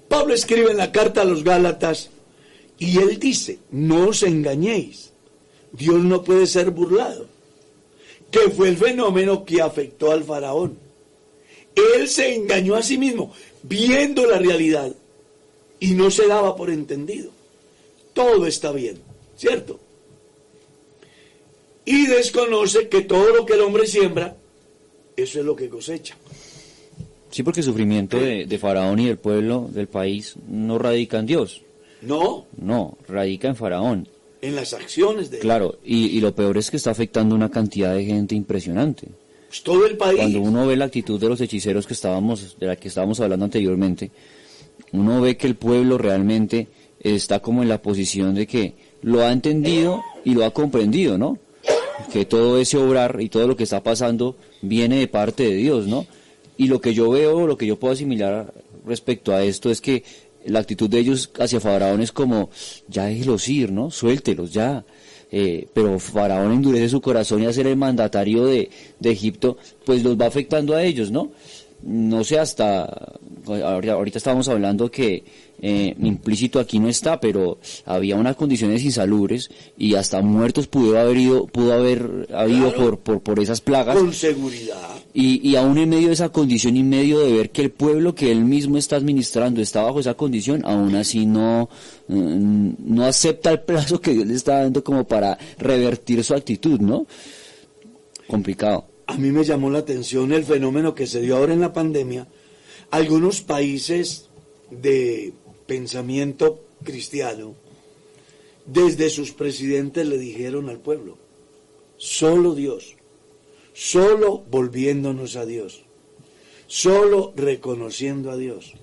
Pablo escribe en la carta a los Gálatas y él dice, no os engañéis, Dios no puede ser burlado, que fue el fenómeno que afectó al faraón. Él se engañó a sí mismo, viendo la realidad, y no se daba por entendido. todo está bien, ¿cierto? Y desconoce que todo lo que el hombre siembra, eso es lo que cosecha. Sí, porque el sufrimiento de, de Faraón y del pueblo del país no radica en Dios, No, no, radica en Faraón. en las acciones de él. Claro, y, y lo peor es que está afectando una cantidad de gente impresionante. Pues el. Cuando uno ve la actitud de los hechiceros que estábamos, de la que estábamos hablando anteriormente, uno ve que el pueblo realmente está como en la posición de que lo ha entendido y lo ha comprendido, ¿no? Que todo ese obrar y todo lo que está pasando viene de parte de Dios, ¿no? Y lo que yo veo, lo que yo puedo asimilar respecto a esto es que la actitud de ellos hacia Faraón es como, ya déjelos ir, ¿no? Suéltelos, ya. Eh, pero Faraón endurece su corazón y a ser el mandatario de, de Egipto, pues los va afectando a ellos, ¿no? No sé hasta, ahorita, ahorita estábamos hablando que eh, implícito aquí no está, pero había unas condiciones insalubres y hasta muertos pudo haber ido, pudo haber habido Claro. por, por, por esas plagas. Con seguridad. Y, y aún en medio de esa condición y en medio de ver que el pueblo que él mismo está administrando está bajo esa condición, aún así no, mm, no acepta el plazo que Dios le está dando como para revertir su actitud, ¿no? Complicado. A mí me llamó la atención el fenómeno que se dio ahora en la pandemia. Algunos países de pensamiento cristiano, desde sus presidentes le dijeron al pueblo, solo Dios, solo volviéndonos a Dios, solo reconociendo a Dios.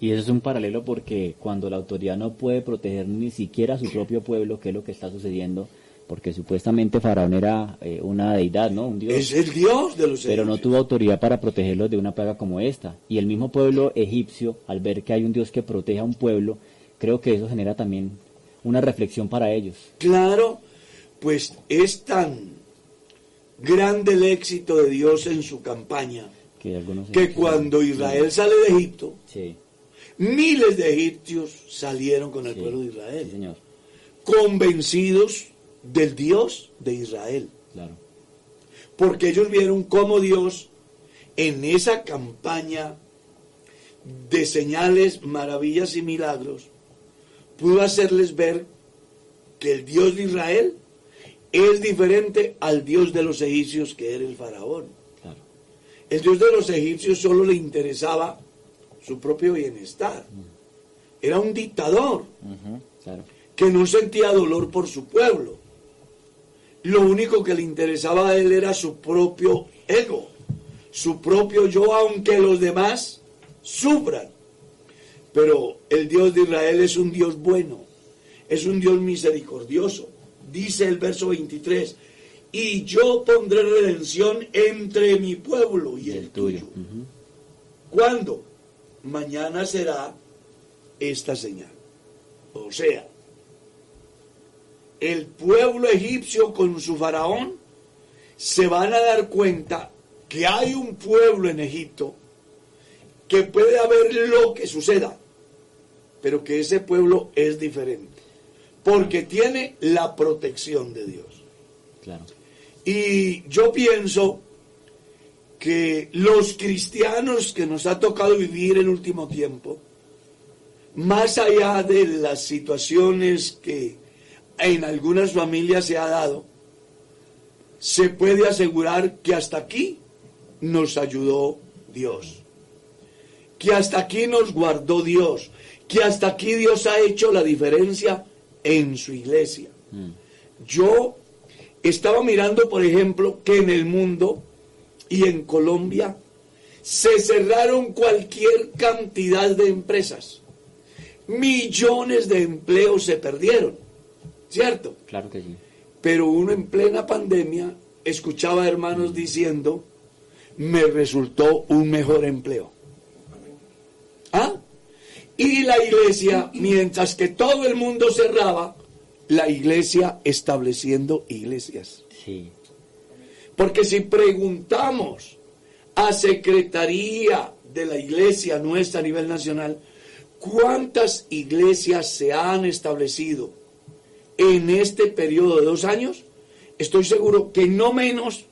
Y eso es un paralelo porque cuando la autoridad no puede proteger ni siquiera a su propio pueblo, que es lo que está sucediendo, porque supuestamente Faraón era eh, una deidad, ¿no? Un dios. Es el Dios de los pero no egipcios. tuvo autoridad para protegerlos de una plaga como esta. Y el mismo pueblo egipcio, al ver que hay un Dios que protege a un pueblo, creo que eso genera también una reflexión para ellos. Claro, pues es tan grande el éxito de Dios en su campaña Que, egipcios- cuando Israel sale de Egipto, Sí, miles de egipcios salieron con el sí, pueblo de sí, Israel, señor, convencidos del Dios de Israel, claro. porque ellos vieron cómo Dios en esa campaña de señales, maravillas y milagros pudo hacerles ver que el Dios de Israel es diferente al Dios de los egipcios que era el faraón. Claro. El Dios de los egipcios solo le interesaba su propio bienestar. Era un dictador claro. que no sentía dolor por su pueblo. Lo único que le interesaba a él era su propio ego, su propio yo, aunque los demás sufran. Pero el Dios de Israel es un Dios bueno, es un Dios misericordioso. Dice el verso 23, y yo pondré redención entre mi pueblo y el tuyo. ¿Cuándo? Mañana será esta señal. O sea, el pueblo egipcio con su faraón se van a dar cuenta que hay un pueblo en Egipto que puede haber lo que suceda, pero que ese pueblo es diferente, porque tiene la protección de Dios. Claro. Y yo pienso que los cristianos que nos ha tocado vivir el último tiempo, más allá de las situaciones que en algunas familias se ha dado, se puede asegurar que hasta aquí nos ayudó Dios, que hasta aquí nos guardó Dios, que hasta aquí Dios ha hecho la diferencia en su iglesia. Yo estaba mirando, por ejemplo, que en el mundo y en Colombia se cerraron cualquier cantidad de empresas. Millones de empleos se perdieron, ¿cierto? Claro que sí. Pero uno en plena pandemia escuchaba a hermanos diciendo, me resultó un mejor empleo. ¿Ah? Y la iglesia, mientras que todo el mundo cerraba, la iglesia estableciendo iglesias. Sí. Porque si preguntamos a Secretaría de la Iglesia nuestra a nivel nacional, ¿cuántas iglesias se han establecido en este periodo de dos años? Estoy seguro que no menos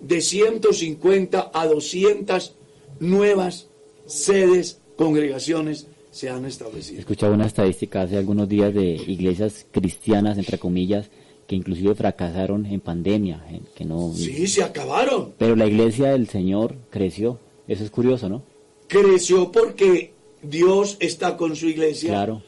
de 150 a 200 nuevas sedes, congregaciones se han establecido. Escuchaba una estadística hace algunos días de iglesias cristianas, entre comillas, que inclusive fracasaron en pandemia, que no... Sí, se acabaron. Pero la iglesia del Señor creció. Eso es curioso, ¿no? Creció porque Dios está con su iglesia Claro,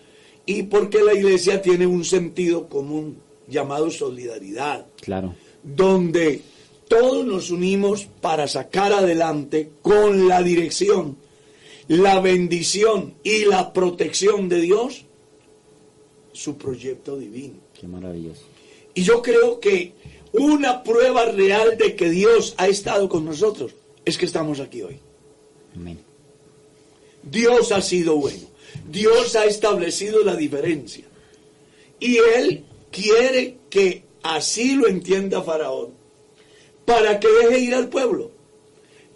y porque la iglesia tiene un sentido común llamado solidaridad, claro, donde todos nos unimos para sacar adelante con la dirección, la bendición y la protección de Dios su proyecto divino. qué maravilloso. Y yo creo que una prueba real de que Dios ha estado con nosotros es que estamos aquí hoy. Amén. Dios ha sido bueno. Dios ha establecido la diferencia. Y Él quiere que así lo entienda Faraón, para que deje ir al pueblo.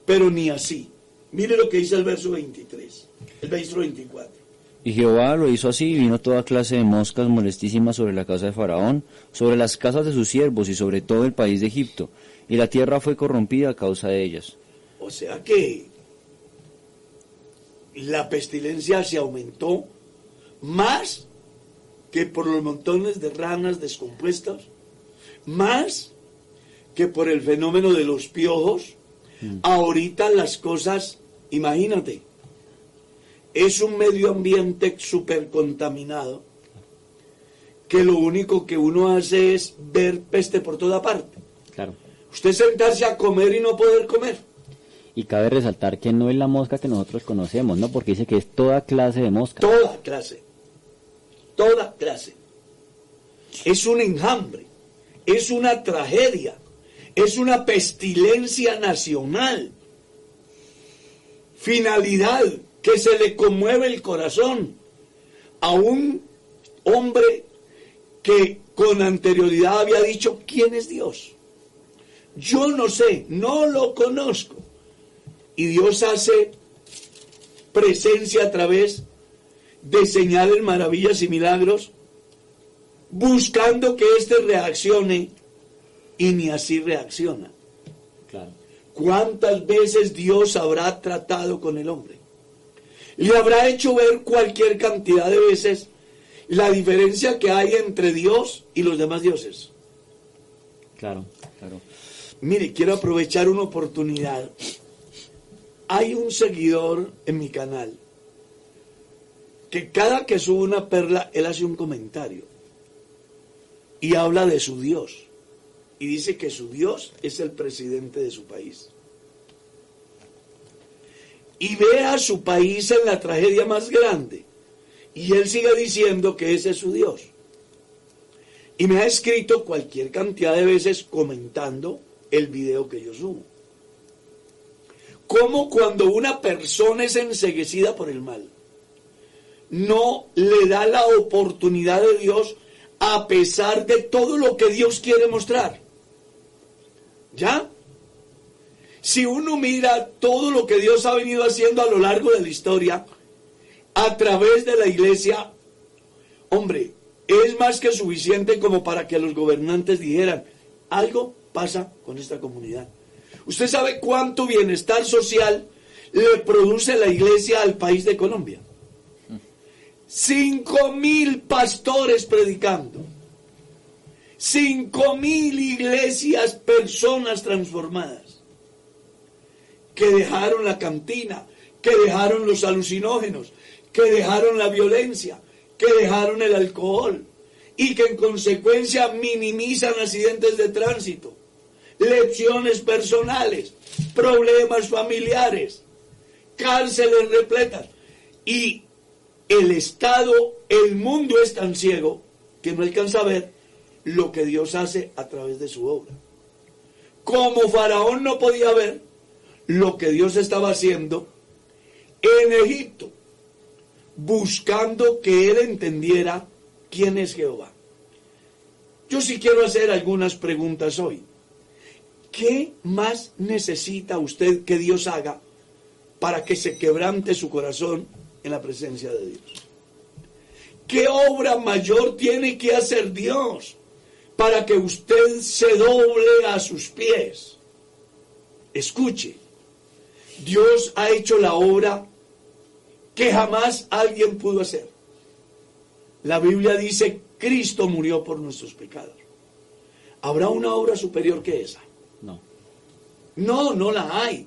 Pero ni así. Mire lo que dice el verso 23, el verso 24. Y Jehová lo hizo así, y vino toda clase de moscas molestísimas sobre la casa de Faraón, sobre las casas de sus siervos y sobre todo el país de Egipto, y la tierra fue corrompida a causa de ellas. O sea que la pestilencia se aumentó más que por los montones de ranas descompuestas, más que por el fenómeno de los piojos. Ahorita las cosas, imagínate, es un medio ambiente súper contaminado que lo único que uno hace es ver peste por toda parte. Claro. Usted sentarse a comer y no poder comer. Y cabe resaltar que no es la mosca que nosotros conocemos, ¿no? Porque dice que es toda clase de mosca. Toda clase. Toda clase. Es un enjambre. Es una tragedia. Es una pestilencia nacional. Finalidad que se le conmueve el corazón a un hombre que con anterioridad había dicho, ¿quién es Dios? Yo no sé, no lo conozco. Y Dios hace presencia a través de señales, maravillas y milagros, buscando que éste reaccione y ni así reacciona. Claro. ¿Cuántas veces Dios habrá tratado con el hombre? Le habrá hecho ver cualquier cantidad de veces la diferencia que hay entre Dios y los demás dioses. Claro. Claro. Mire, quiero aprovechar una oportunidad. Hay un seguidor en mi canal que cada que sube una perla, él hace un comentario y habla de su Dios. Y dice que su Dios es el presidente de su país. Y ve a su país en la tragedia más grande. Y él sigue diciendo que ese es su Dios. Y me ha escrito cualquier cantidad de veces comentando el video que yo subo. Como cuando una persona es enseguecida por el mal, no le da la oportunidad de Dios a pesar de todo lo que Dios quiere mostrar. ¿Ya? Si uno mira todo lo que Dios ha venido haciendo a lo largo de la historia, a través de la iglesia, hombre, es más que suficiente como para que los gobernantes dijeran, algo pasa con esta comunidad. ¿Usted sabe cuánto bienestar social le produce la iglesia al país de Colombia? Cinco mil pastores predicando. Cinco mil iglesias, personas transformadas. Que dejaron la cantina, que dejaron los alucinógenos, que dejaron la violencia, que dejaron el alcohol y que en consecuencia minimizan accidentes de tránsito, lecciones personales, problemas familiares, cárceles repletas. Y el Estado, el mundo es tan ciego que no alcanza a ver lo que Dios hace a través de su obra. Como Faraón no podía ver lo que Dios estaba haciendo en Egipto, buscando que él entendiera quién es Jehová. Yo sí quiero hacer algunas preguntas hoy. ¿Qué más necesita usted que Dios haga para que se quebrante su corazón en la presencia de Dios? ¿Qué obra mayor tiene que hacer Dios para que usted se doble a sus pies? Escuche, Dios ha hecho la obra que jamás alguien pudo hacer. La Biblia dice, Cristo murió por nuestros pecados. ¿Habrá una obra superior que esa? No. No, la hay.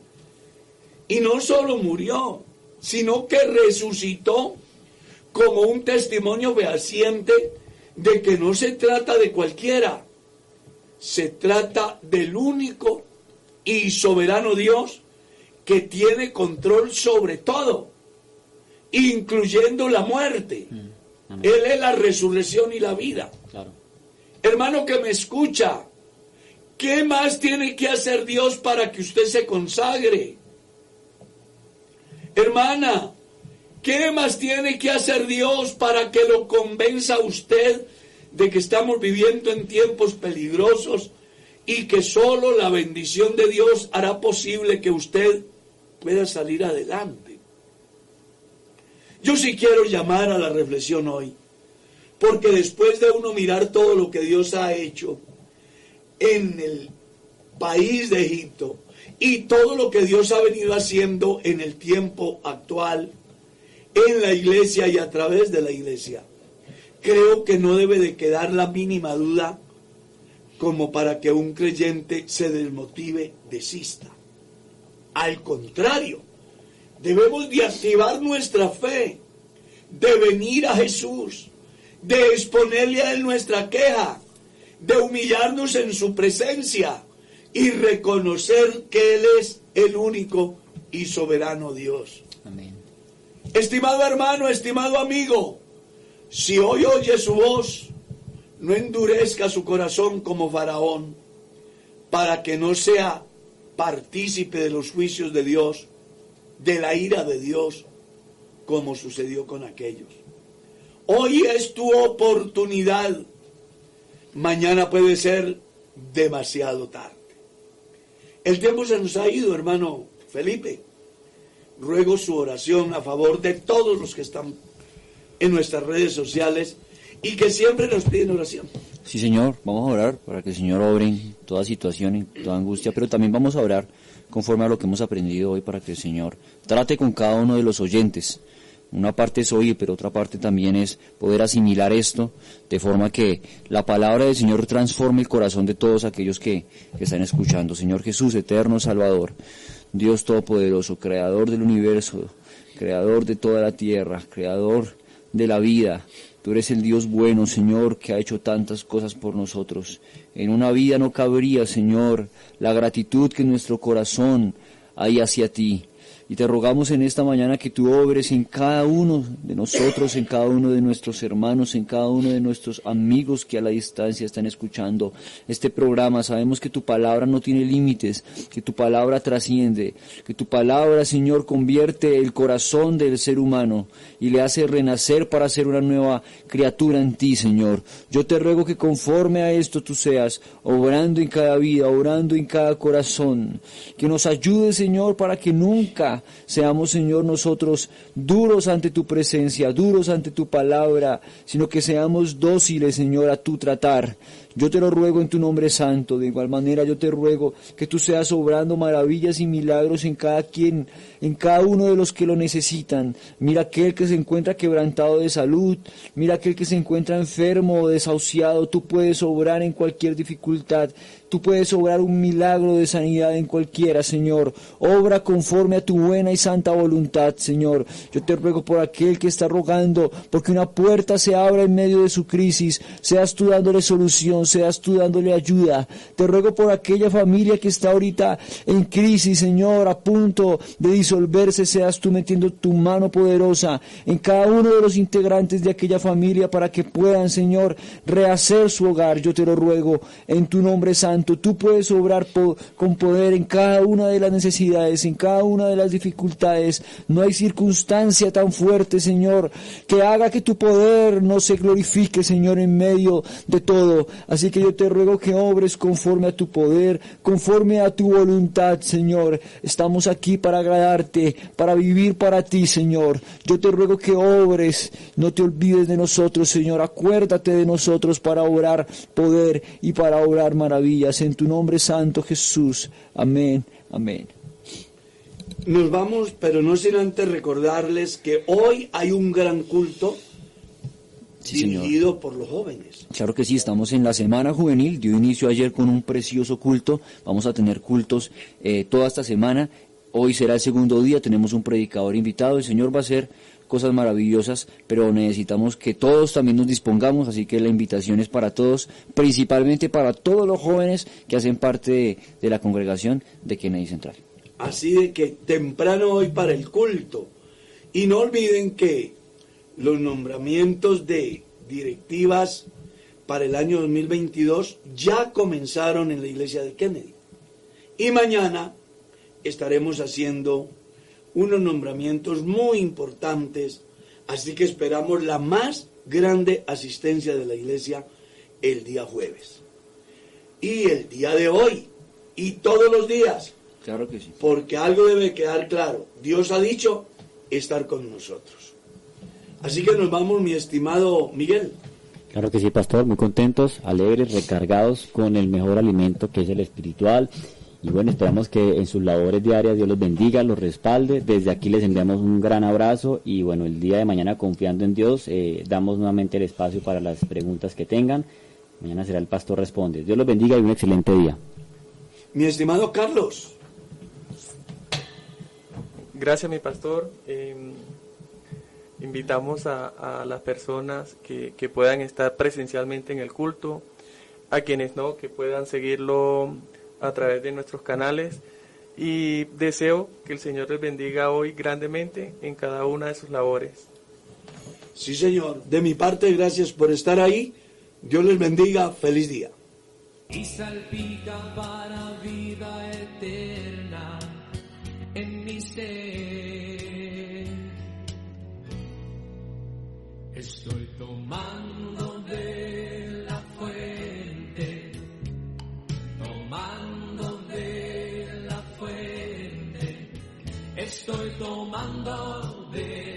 Y no solo murió, sino que resucitó como un testimonio fehaciente de que no se trata de cualquiera, se trata del único y soberano Dios que tiene control sobre todo, incluyendo la muerte. Amén. Él es la resurrección y la vida. Claro. Hermano que me escucha, ¿qué más tiene que hacer Dios para que usted se consagre? Hermana, ¿qué más tiene que hacer Dios para que lo convenza a usted de que estamos viviendo en tiempos peligrosos y que solo la bendición de Dios hará posible que usted pueda salir adelante? Yo sí quiero llamar a la reflexión hoy, porque después de uno mirar todo lo que Dios ha hecho en el país de Egipto y todo lo que Dios ha venido haciendo en el tiempo actual, en la iglesia y a través de la iglesia, creo que no debe de quedar la mínima duda como para que un creyente se desmotive, desista. Al contrario, debemos de activar nuestra fe, de venir a Jesús, de exponerle a Él nuestra queja, de humillarnos en su presencia y reconocer que Él es el único y soberano Dios. Amén. Estimado hermano, estimado amigo, si hoy oye su voz, no endurezca su corazón como faraón, para que no sea partícipe de los juicios de Dios, de la ira de Dios, como sucedió con aquellos. Hoy es tu oportunidad, mañana puede ser demasiado tarde. El tiempo se nos ha ido, hermano Felipe. Ruego su oración a favor de todos los que están en nuestras redes sociales y que siempre nos piden oración. Sí, Señor, vamos a orar para que el Señor obre en toda situación, en toda angustia, pero también vamos a orar conforme a lo que hemos aprendido hoy para que el Señor trate con cada uno de los oyentes. Una parte es oír, pero otra parte también es poder asimilar esto de forma que la palabra del Señor transforme el corazón de todos aquellos que, que están escuchando. Señor Jesús, eterno Salvador, Dios Todopoderoso, Creador del universo, Creador de toda la tierra, Creador de la vida. Tú eres el Dios bueno, Señor, que ha hecho tantas cosas por nosotros. En una vida no cabría, Señor, la gratitud que nuestro corazón hay hacia ti. Y te rogamos en esta mañana que tú obres en cada uno de nosotros, en cada uno de nuestros hermanos, en cada uno de nuestros amigos que a la distancia están escuchando este programa. Sabemos que tu palabra no tiene límites, que tu palabra trasciende, que tu palabra, Señor, convierte el corazón del ser humano y le hace renacer para ser una nueva criatura en ti, Señor. Yo te ruego que conforme a esto tú seas obrando en cada vida, obrando en cada corazón, que nos ayude, Señor, para que nunca seamos, Señor, nosotros duros ante tu presencia, duros ante tu palabra, sino que seamos dóciles, Señor, a tu tratar. Yo te lo ruego en tu nombre santo. De igual manera yo te ruego que tú seas obrando maravillas y milagros en cada quien, en cada uno de los que lo necesitan. Mira aquel que se encuentra quebrantado de salud, mira aquel que se encuentra enfermo o desahuciado. Tú puedes obrar en cualquier dificultad. Tú puedes obrar un milagro de sanidad en cualquiera, Señor. Obra conforme a tu buena y santa voluntad, Señor. Yo te ruego por aquel que está rogando, porque una puerta se abra en medio de su crisis. Seas tú dándole solución, seas tú dándole ayuda. Te ruego por aquella familia que está ahorita en crisis, Señor, a punto de disolverse. Seas tú metiendo tu mano poderosa en cada uno de los integrantes de aquella familia para que puedan, Señor, rehacer su hogar. Yo te lo ruego en tu nombre santo. Tú puedes obrar con poder en cada una de las necesidades, en cada una de las dificultades. No hay circunstancia tan fuerte, Señor, que haga que tu poder no se glorifique, Señor, en medio de todo. Así que yo te ruego que obres conforme a tu poder, conforme a tu voluntad, Señor. Estamos aquí para agradarte, para vivir para ti, Señor. Yo te ruego que obres, no te olvides de nosotros, Señor. Acuérdate de nosotros para obrar poder y para obrar maravillas. En tu nombre santo, Jesús. Amén. Amén. nos vamos, pero no sin antes recordarles que hoy hay un gran culto Sí, señor. dirigido por los jóvenes. Claro que sí, estamos en la Semana Juvenil, dio inicio ayer con un precioso culto, vamos a tener cultos eh, toda esta semana, hoy será el segundo día, tenemos un predicador invitado, el Señor va a hacer cosas maravillosas, pero necesitamos que todos también nos dispongamos, así que la invitación es para todos, principalmente para todos los jóvenes que hacen parte de, la congregación de Kennedy Central. Así de que temprano hoy para el culto. Y no olviden que los nombramientos de directivas para el año 2022 ya comenzaron en la iglesia de Kennedy. Y mañana estaremos haciendo unos nombramientos muy importantes, así que esperamos la más grande asistencia de la iglesia el día jueves. Y el día de hoy, y todos los días, Claro que sí. porque algo debe quedar claro. Dios ha dicho estar con nosotros. Así que nos vamos, mi estimado Miguel. Claro que sí, pastor, muy contentos, alegres, recargados con el mejor alimento que es el espiritual. Y bueno, esperamos que en sus labores diarias Dios los bendiga, los respalde. Desde aquí les enviamos un gran abrazo y bueno, el día de mañana confiando en Dios, eh, damos nuevamente el espacio para las preguntas que tengan. Mañana será el pastor responde. Dios los bendiga y un excelente día. Mi estimado Carlos. Gracias, mi pastor. Eh, invitamos a, a las personas que, que puedan estar presencialmente en el culto, a quienes no, que puedan seguirlo a través de nuestros canales. Y deseo que el Señor les bendiga hoy grandemente en cada una de sus labores. Sí, señor. De mi parte, gracias por estar ahí. Dios les bendiga. Feliz día. y salpica para vida eterna en mi ser. Estoy tomando estoy tomando de